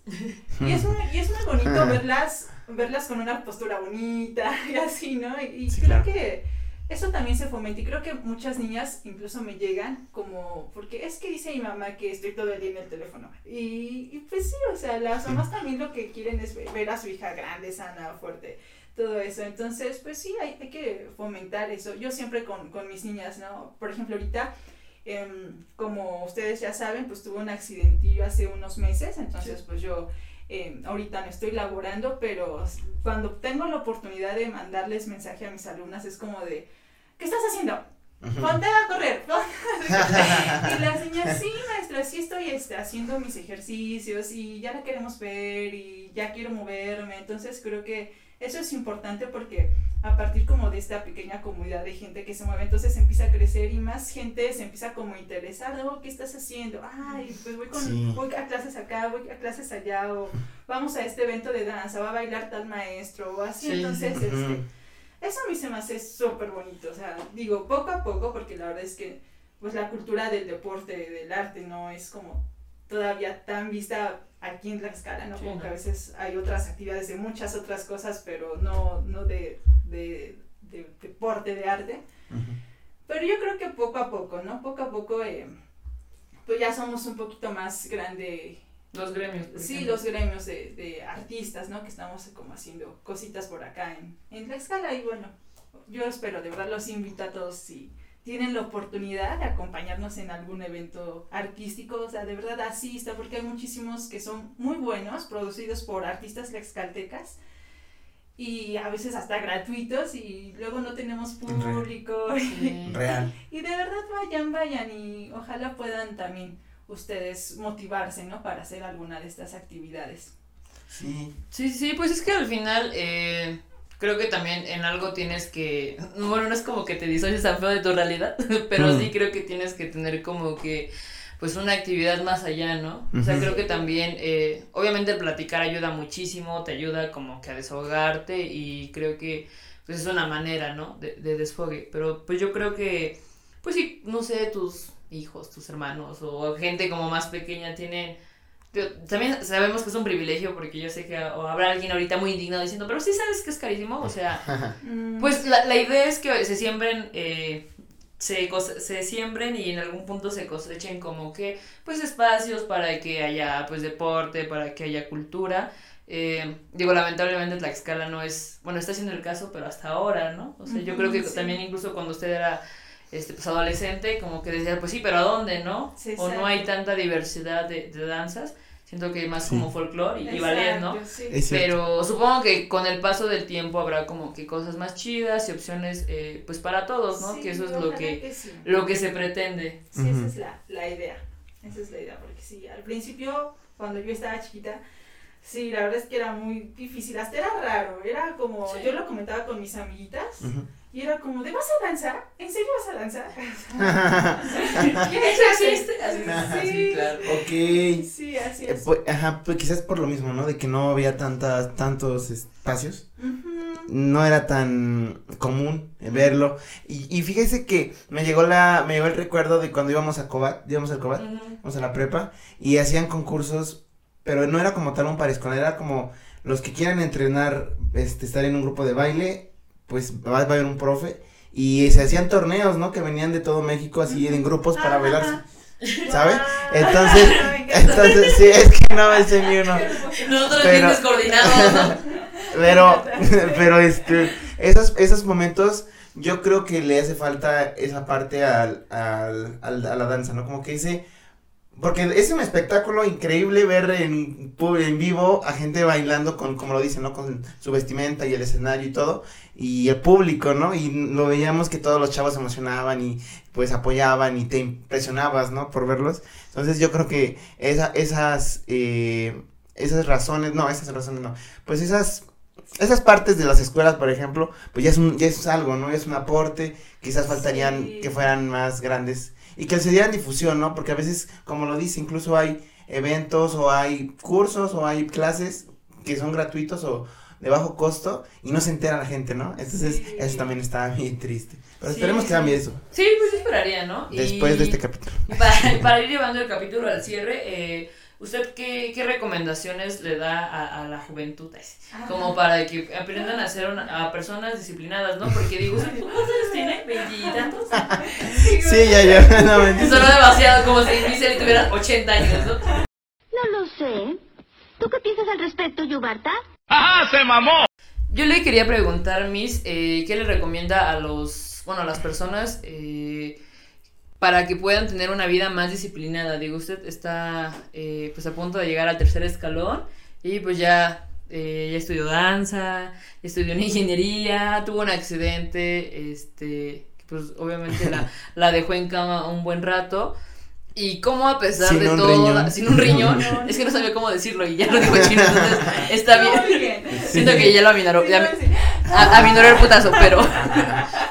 y es, muy, y es muy bonito verlas, verlas con una postura bonita y así, ¿no? Y, y
Sí,
creo
claro.
que eso también se fomenta y creo que muchas niñas incluso me llegan como, porque es que dice mi mamá que estoy todo el día en el teléfono. Y, y pues sí, o sea, las mamás también lo que quieren es ve- ver a su hija grande, sana, fuerte, todo eso. Entonces, pues sí, hay, hay que fomentar eso. Yo siempre con, con mis niñas, ¿no? Por ejemplo, ahorita, em, como ustedes ya saben, pues tuve un accidentillo hace unos meses, entonces pues yo... em, ahorita no estoy laborando, pero cuando tengo la oportunidad de mandarles mensaje a mis alumnas es como de, ¿qué estás haciendo? Ponte a correr. ponte a correr". y las niñas, sí, maestra, sí estoy este, haciendo mis ejercicios y ya la queremos ver y ya quiero moverme. Entonces creo que eso es importante porque a partir como de esta pequeña comunidad de gente que se mueve, entonces empieza a crecer y más gente se empieza como a interesar, ¿no? ¿Qué estás haciendo? Ay, pues voy, con,
Sí.
voy a clases acá, voy a clases allá, o vamos a este evento de danza, va a bailar tal maestro, o así.
Sí,
entonces, este, eso a mí se me hace súper bonito, o sea, digo, poco a poco, porque la verdad es que, pues la cultura del deporte, del arte, no es como todavía tan vista aquí en Tlaxcala, ¿no?
Sí,
Como
no.
que a veces hay otras actividades de muchas otras cosas, pero no, no de, de, de deporte, de arte. Pero yo creo que poco a poco, ¿no? Poco a poco, eh, pues ya somos un poquito más grande
Los gremios. por
Sí,
ejemplo.
los gremios de, de artistas, ¿no? Que estamos como haciendo cositas por acá en, en Tlaxcala y bueno, yo espero, de verdad los invito a todos si tienen la oportunidad de acompañarnos en algún evento artístico, o sea, de verdad asista, porque hay muchísimos que son muy buenos, producidos por artistas tlaxcaltecas y a veces hasta gratuitos y luego no tenemos público
Sí.
Real.
y de verdad vayan, vayan y ojalá puedan también ustedes motivarse, ¿no? Para hacer alguna de estas actividades.
Sí.
Sí, sí, pues es que al final eh, creo que también en algo tienes que, bueno, no es como que te disocies tan feo de tu realidad, pero
Mm.
sí creo que tienes que tener como que, pues una actividad más allá, ¿no? O sea, creo que también, eh, obviamente el platicar ayuda muchísimo, te ayuda como que a desahogarte y creo que, pues es una manera, ¿no? De, de desfogue, pero pues yo creo que, pues sí, no sé, tus hijos, tus hermanos o gente como más pequeña tienen También sabemos que es un privilegio porque yo sé que o habrá alguien ahorita muy indignado diciendo, pero sí sabes que es carísimo, o sea,
Mm,
pues la, la idea es que se siembren, eh, se, se siembren y en algún punto se cosechen como que, pues espacios para que haya, pues deporte, para que haya cultura. Eh, digo, lamentablemente Tlaxcala no es, bueno, está siendo el caso, pero hasta ahora, ¿no? O sea, yo creo que
sí.
también incluso cuando usted era este, pues, adolescente, como que decía, pues sí, pero ¿a dónde, no?
Sí,
o no hay tanta diversidad de, de danzas. Siento que más
Sí.
como folclore y, y ballet, ¿no?
sí.
Pero supongo que con el paso del tiempo habrá como que cosas más chidas y opciones eh, pues para todos, ¿no?
Sí,
que eso es lo que,
sí.
lo que se pretende.
Sí, esa es la, la idea. Esa es la idea, porque sí, al principio, cuando yo estaba chiquita, sí, la verdad es que era muy difícil, hasta era raro, era como,
Sí.
yo lo comentaba con mis amiguitas, y era como, ¿de vas a danzar? ¿En serio vas a danzar?
Así,
Sí.
claro.
ok.
Sí, así
Eh,
es.
pues, ajá, pues quizás por lo mismo, ¿no? De que no había tantas, tantos espacios. No era tan común verlo. Y, y fíjese que me llegó la, me llegó el recuerdo de cuando íbamos a Cobat, íbamos al Cobat,
Ujú.
íbamos a la prepa, y hacían concursos, pero no era como tal un pariscón, era como los que quieran entrenar, este, estar en un grupo de baile, pues va, va a haber un profe, y se hacían torneos, ¿no? Que venían de todo México, así en grupos para
Ajá.
bailar, ¿sabe?
Guau.
Entonces, entonces, sí, es que no me sé ni uno.
Nosotros
Pero-
bien descoordinados, ¿no?
Pero, pero este, esos, esos momentos, yo creo que le hace falta esa parte al, al, al- a la danza, ¿no? Como que ese, porque es un espectáculo increíble ver en, en vivo a gente bailando con, como lo dicen, ¿no? Con su vestimenta y el escenario y todo, y el público, ¿no? Y lo veíamos que todos los chavos se emocionaban y pues apoyaban y te impresionabas, ¿no? Por verlos. Entonces yo creo que esa, esas, eh, esas razones, no, esas razones no, pues esas esas partes de las escuelas, por ejemplo, pues ya es un, ya es algo, ¿no? Es un aporte, quizás faltarían
Sí.
que fueran más grandes y que se dieran difusión, ¿no? Porque a veces, como lo dice, incluso hay eventos o hay cursos o hay clases que son gratuitos o de bajo costo y no se entera la gente, ¿no? Entonces,
Sí.
eso también está bien triste. Pero
Sí,
esperemos que
sí.
cambie eso
Sí, pues sí esperaría, ¿no? Y-
después de este capítulo.
para, para ir llevando el capítulo al cierre, eh, ¿usted qué, qué recomendaciones le da a, a la juventud? Como para que aprendan a ser una- a personas disciplinadas, ¿no? Porque digo, ¿usted cuántos años tiene? ¿Veintitantos?
Sí, ya, ya, no.
Sonó demasiado como si Giselle tuviera 80 años, ¿no?
No lo sé. ¿Tú qué piensas al respecto, Yubarta?
Yo le quería preguntar, Miss, eh, ¿qué le recomienda a los, bueno, a las personas eh, para que puedan tener una vida más disciplinada? Digo, usted está eh, pues a punto de llegar al tercer escalón y pues ya, eh, ya estudió danza, estudió en ingeniería, tuvo un accidente, este, pues obviamente la, la dejó en cama un buen rato. Y cómo a pesar
Sin
de todo,
riñón.
sin un riñón, es que no sabía cómo decirlo y ya lo dijo chino, entonces está bien. Siento que ya lo aminoró.
Sí,
ya a, aminoró el putazo, pero.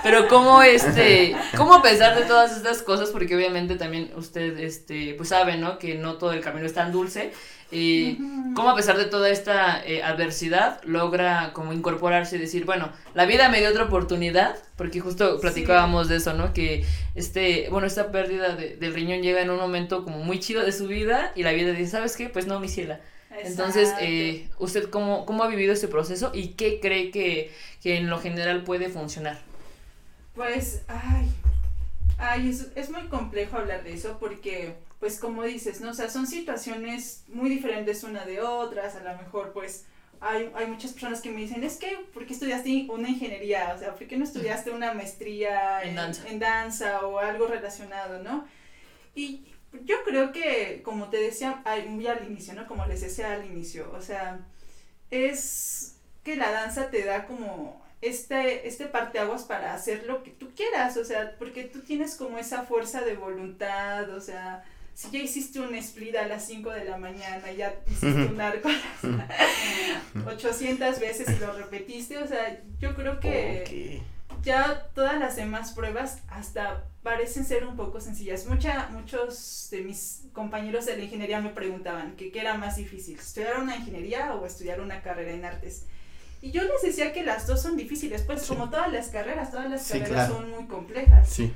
Pero cómo este. Cómo a pesar de todas estas cosas, porque obviamente también usted este, pues sabe, ¿no? Que no todo el camino es tan dulce. Y cómo a pesar de toda esta eh, adversidad logra como incorporarse y decir, bueno, la vida me dio otra oportunidad, porque justo platicábamos de eso, ¿no? Que este, bueno, esta pérdida de- del riñón llega en un momento como muy chido de su vida y la vida dice, ¿sabes qué? Pues no, mi ciela. Entonces, eh, ¿usted cómo, cómo ha vivido este proceso y qué cree que, que en lo general puede funcionar?
Pues, ay, ay, es, es muy complejo hablar de eso porque, pues como dices, ¿no? O sea, son situaciones muy diferentes una de otras, a lo mejor pues hay, hay muchas personas que me dicen, es que, ¿por qué estudiaste una ingeniería? O sea, ¿por qué no estudiaste una maestría
En danza.
en danza o algo relacionado, ¿no? Y yo creo que, como te decía muy al inicio, ¿no? Como les decía al inicio, o sea, es que la danza te da como este, este parteaguas para hacer lo que tú quieras, o sea, porque tú tienes como esa fuerza de voluntad, o sea, si ya hiciste un split a las 5 de la mañana, ya hiciste un arco a las 800 veces y lo repetiste, o sea, yo creo que ya todas las demás pruebas hasta parecen ser un poco sencillas. Mucha, muchos de mis compañeros de la ingeniería me preguntaban que qué era más difícil, estudiar una ingeniería o estudiar una carrera en artes. Y yo les decía que las dos son difíciles, pues
Sí.
como todas las carreras, todas las
Sí,
carreras
claro.
son muy complejas.
Sí.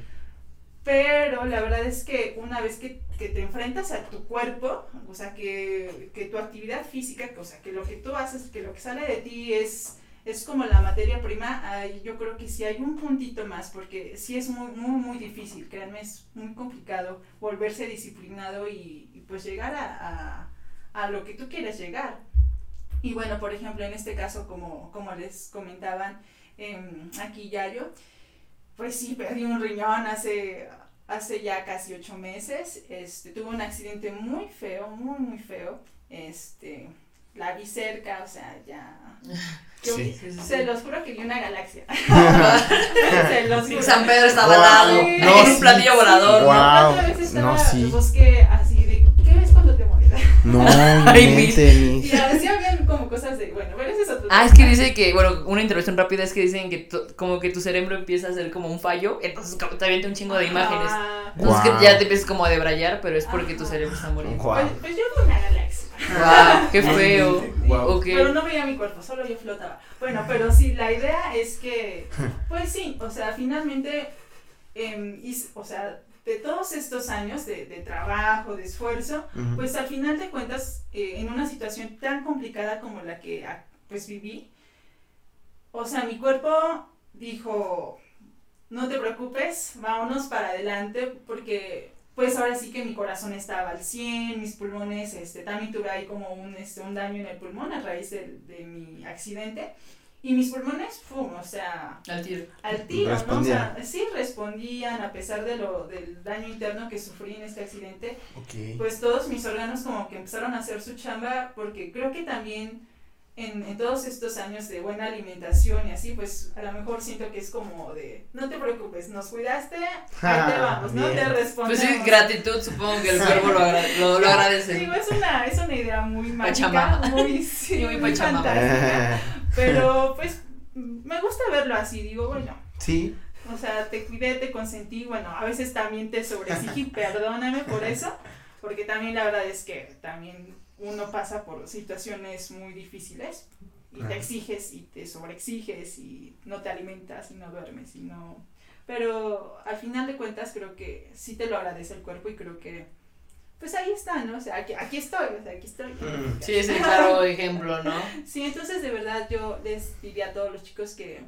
Pero la verdad es que una vez que, que te enfrentas a tu cuerpo, o sea, que, que tu actividad física, que, o sea, que lo que tú haces, que lo que sale de ti es, es como la materia prima, yo creo que sí hay un puntito más, porque sí es muy, muy, muy difícil, créanme, es muy complicado volverse disciplinado y, pues llegar a, a, lo que tú quieres llegar. Y bueno, por ejemplo, en este caso, como, como les comentaban em, aquí Yayo, pues sí, perdí un riñón hace, hace ya casi ocho meses. Este, tuve un accidente muy feo, muy, muy feo. Este, la vi cerca, o sea, ya. Yo
Sí.
Se los juro que vi una galaxia. se los juro.
San Pedro estaba
Wow.
al lado,
Sí.
en
No,
un platillo volador.
Wow.
¿no?
Vez estaba,
no, sí.
busqué así de, ¿qué ves cuando te mueres?
No,
Ay,
invente,
Y
ni-
así habían como cosas de, bueno, pero ese es otro
Ah, es que dice que, bueno, una intervención rápida es que dicen que tu- como que tu cerebro empieza a hacer como un fallo, entonces como te avienta un chingo de imágenes.
Ah,
Entonces
Guau.
que ya te empiezas como a debrayar, pero es porque tu
Ajá.
cerebro está muriendo.
Pues, pues yo vi una galaxia.
Wow, qué feo.
Wow.
Pero no veía mi cuerpo, solo yo flotaba. Bueno, pero sí, la idea es que, pues sí, o sea, finalmente, em, y- o sea, de todos estos años de, de trabajo, de esfuerzo, pues al final de cuentas, eh, en una situación tan complicada como la que ah, pues viví, o sea, mi cuerpo dijo, no te preocupes, vámonos para adelante, porque pues ahora sí que mi corazón estaba al 100, mis pulmones, este, también tuve ahí como un, este, un daño en el pulmón a raíz de, mi accidente, y mis pulmones, ¡pum! o sea,
Al tiro.
al tiro, ¿no? O
Respondían.
sea, sí respondían a pesar de lo, del daño interno que sufrí en este accidente,
Ok.
pues todos mis órganos como que empezaron a hacer su chamba porque creo que también en, en todos estos años de buena alimentación y así, pues a lo mejor siento que es como de, no te preocupes, nos cuidaste, ahí te vamos, no te respondemos.
Pues sí, gratitud, supongo que el cuerpo lo, agra- lo, lo agradece.
Digo, es una, es una idea muy mágica, muy, sí,
muy
fantástica, pero pues me gusta verlo así, digo, bueno,
sí.
o sea, te cuidé, te consentí, bueno, a veces también te sobreexigí, perdóname por eso, porque también la verdad es que también uno pasa por situaciones muy difíciles y
Claro.
te exiges y te sobreexiges y no te alimentas y no duermes y no... Pero al final de cuentas creo que sí te lo agradece el cuerpo y creo que pues ahí está, ¿no? O sea, aquí, aquí estoy, o sea, aquí estoy.
Mm.
Sí, es el claro ejemplo, ¿no?
Sí, entonces de verdad yo les diría a todos los chicos que,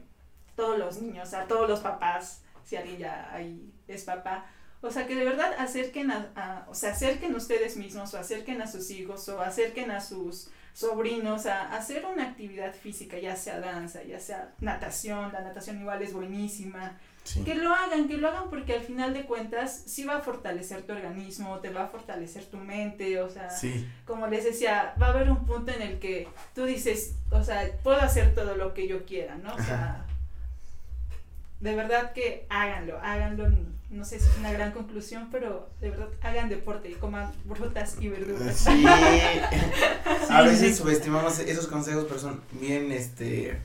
todos los niños, a todos los papás, si alguien ya ahí es papá, o sea, que de verdad acerquen a, a- o sea, acerquen ustedes mismos o acerquen a sus hijos o acerquen a sus sobrinos a, hacer una actividad física, ya sea danza, ya sea natación, la natación igual es buenísima,
Sí.
que lo hagan, que lo hagan porque al final de cuentas sí va a fortalecer tu organismo, te va a fortalecer tu mente, o sea,
Sí.
como les decía, va a haber un punto en el que tú dices, o sea, puedo hacer todo lo que yo quiera, ¿no? O sea, de verdad que háganlo, háganlo, no sé si es una gran conclusión, pero de verdad hagan deporte y coman frutas y verduras.
Sí. A
Sí,
veces subestimamos esos consejos, pero son bien, este,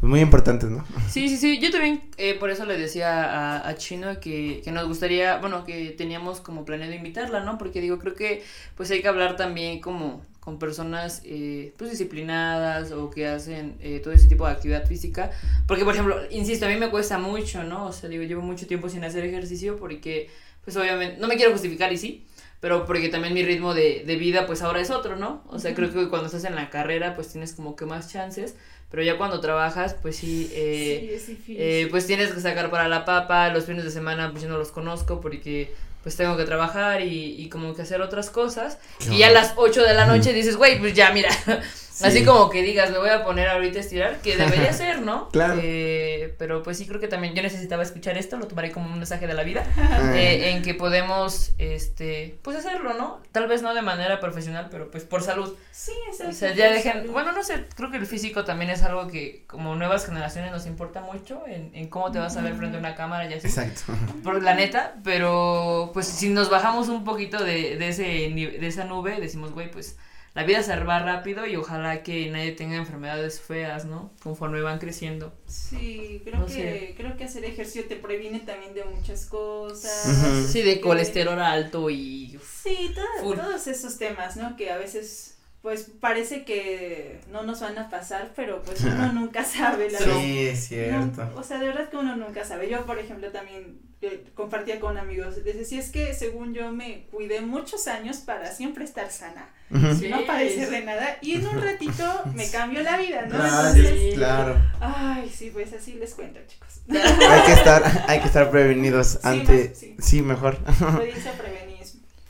muy importantes, ¿no?
Sí, sí, sí. Yo también eh, por eso le decía a, a Chino que, que nos gustaría, bueno, que teníamos como planeado invitarla, ¿no? Porque digo, creo que pues hay que hablar también como con personas eh, pues disciplinadas o que hacen eh, todo ese tipo de actividad física. Porque, por ejemplo, insisto, a mí me cuesta mucho, ¿no? O sea, digo, llevo mucho tiempo sin hacer ejercicio porque, pues obviamente, no me quiero justificar y sí, pero porque también mi ritmo de, de vida pues ahora es otro, ¿no? O sea, creo que cuando estás en la carrera pues tienes como que más chances, pero ya cuando trabajas pues sí, eh,
sí, es
eh, pues tienes que sacar para la papa, los fines de semana pues yo no los conozco porque pues tengo que trabajar y, y como que hacer otras cosas.
Qué
Y ya a las 8 de la noche dices, güey, pues ya mira, así
Sí.
como que digas, me voy a poner ahorita a estirar, que debería ser, ¿no?
Claro.
Eh, pero pues sí creo que también yo necesitaba escuchar esto, lo tomaré como un mensaje de la vida,
Ah.
eh, en que podemos, este, pues hacerlo, ¿no? Tal vez no de manera profesional, pero pues por salud.
sí,
O
exacto,
sea, ya dejen,
salud.
bueno, no sé, creo que el físico también es algo que como nuevas generaciones nos importa mucho en, en cómo te vas a ver frente a una cámara y así.
Exacto.
Por la neta, pero pues si nos bajamos un poquito de, de, ese, de esa nube, decimos, güey, pues la vida se va rápido y ojalá que nadie tenga enfermedades feas, ¿no? Conforme van creciendo.
Sí, creo
No
que
sé.
creo que hacer ejercicio te previene también de muchas cosas.
Sí, de
que-
colesterol alto y...
Sí, todo- todos esos temas, ¿no? Que a veces pues parece que no nos van a pasar, pero pues uno nunca sabe la verdad.
Sí, es cierto.
No, o sea, de verdad que uno nunca sabe. Yo, por ejemplo, también eh, compartía con amigos. Les decía, es que según yo me cuidé muchos años para siempre estar sana.
Ujú.
Sí.
No padecer de nada. Y en un ratito me cambió la vida, ¿no?
Ah,
Entonces,
sí, claro.
ay, sí, pues así les cuento, chicos.
Hay que estar, hay que estar prevenidos ante,
más- sí.
sí, mejor.
Experiencia prevenir.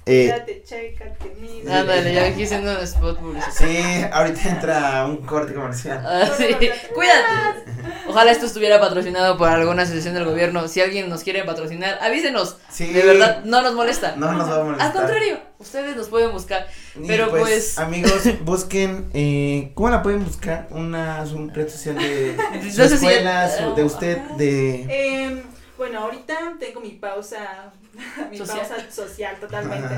Eh,
Cuídate, chécate, mide.
Ándale, ya aquí siendo un spot publicitario.
sí, ahorita entra un corte comercial.
Ah, sí. Cuídate. Ojalá esto estuviera patrocinado por alguna asociación del gobierno. Si alguien nos quiere patrocinar, avísenos.
Sí.
De verdad, no nos molesta.
No nos va a molestar.
Al contrario, ustedes nos pueden buscar.
Y
Pero pues-
amigos, busquen, eh, ¿cómo la pueden buscar? Una su red social de su escuela, su- de usted, de...
Em, bueno, ahorita tengo mi pausa, mi
Social.
pausa social totalmente.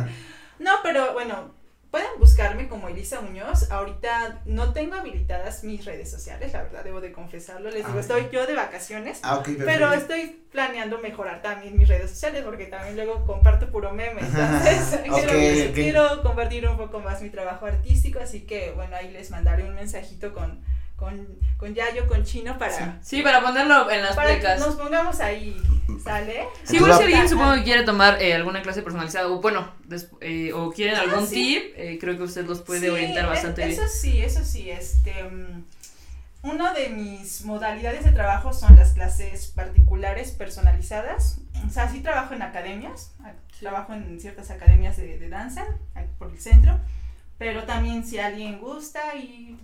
No, pero bueno, pueden buscarme como Elisa Muñoz. Ahorita no tengo habilitadas mis redes sociales, la verdad, debo de confesarlo. Les digo,
Ah,
estoy yo de vacaciones.
Ah, ok, perfecto.
Pero estoy planeando mejorar también mis redes sociales porque también luego comparto puro meme. Entonces, quiero,
ok.
quiero compartir un poco más mi trabajo artístico. Así que, bueno, ahí les mandaré un mensajito con, con, con Yayo, con Chino para,
Sí, para ponerlo en las
para que nos pongamos ahí. ¿Sale?
Sí, igual si alguien supongo que quiere tomar eh, alguna clase personalizada o bueno, des- eh, o quieren
Ah,
algún
sí.
tip, eh, creo que usted los puede
Sí,
orientar
es-
bastante bien.
Eso sí, eso sí, este mm, una de mis modalidades de trabajo son las clases particulares personalizadas. O sea, sí trabajo en academias, trabajo en ciertas academias de, de danza por el centro, pero también si alguien gusta y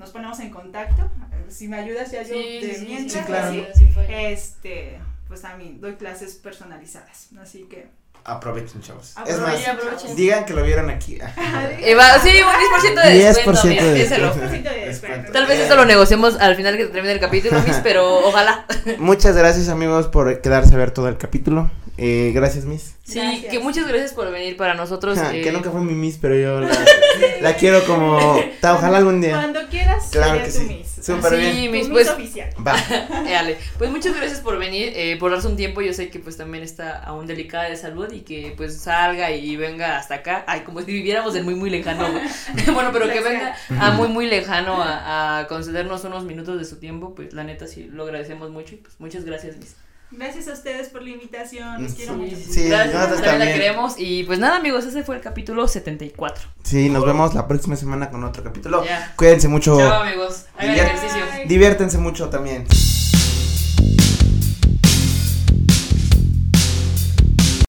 nos ponemos en contacto, si me ayudas ya yo de mientras,
claro.
así,
sí,
este, pues también doy clases personalizadas, así que
Aprovechen, chavos. es
Aprovechen,
más,
Sí, aprovechen.
digan que lo vieron aquí.
Sí, un 10% de descuento,
10%
mira,
de descuento.
10% de descuento.
Tal vez esto lo negociemos al final que termine el capítulo, pero ojalá.
Muchas gracias, amigos, por quedarse a ver todo el capítulo. Eh, gracias, Miss.
Sí,
Gracias.
que muchas gracias por venir para nosotros.
Ja,
eh,
Que nunca fue mi Miss, pero yo la, la quiero como. ta- Ojalá algún día.
Cuando quieras,
Claro que
tu
sí.
Miss.
Súper
sí,
bien.
Miss, pues,
oficial.
Va.
Eh, Ale, pues muchas gracias por venir, eh, por darse un tiempo. Yo sé que pues también está aún delicada de salud y que pues salga y venga hasta acá. Ay, como si viviéramos en muy muy lejano. bueno, pero que venga a muy muy lejano a, a concedernos unos minutos de su tiempo, pues la neta sí lo agradecemos mucho y pues muchas gracias, Miss.
Gracias a ustedes por la invitación. Los
Sí,
quiero mucho.
sí.
gracias,
nosotros
también la queremos. Y pues nada, amigos, ese fue el capítulo 74.
Sí, nos vemos la próxima semana con otro capítulo. Cuídense mucho.
Chao, amigos. Hagan ejercicio.
Diviértense mucho también.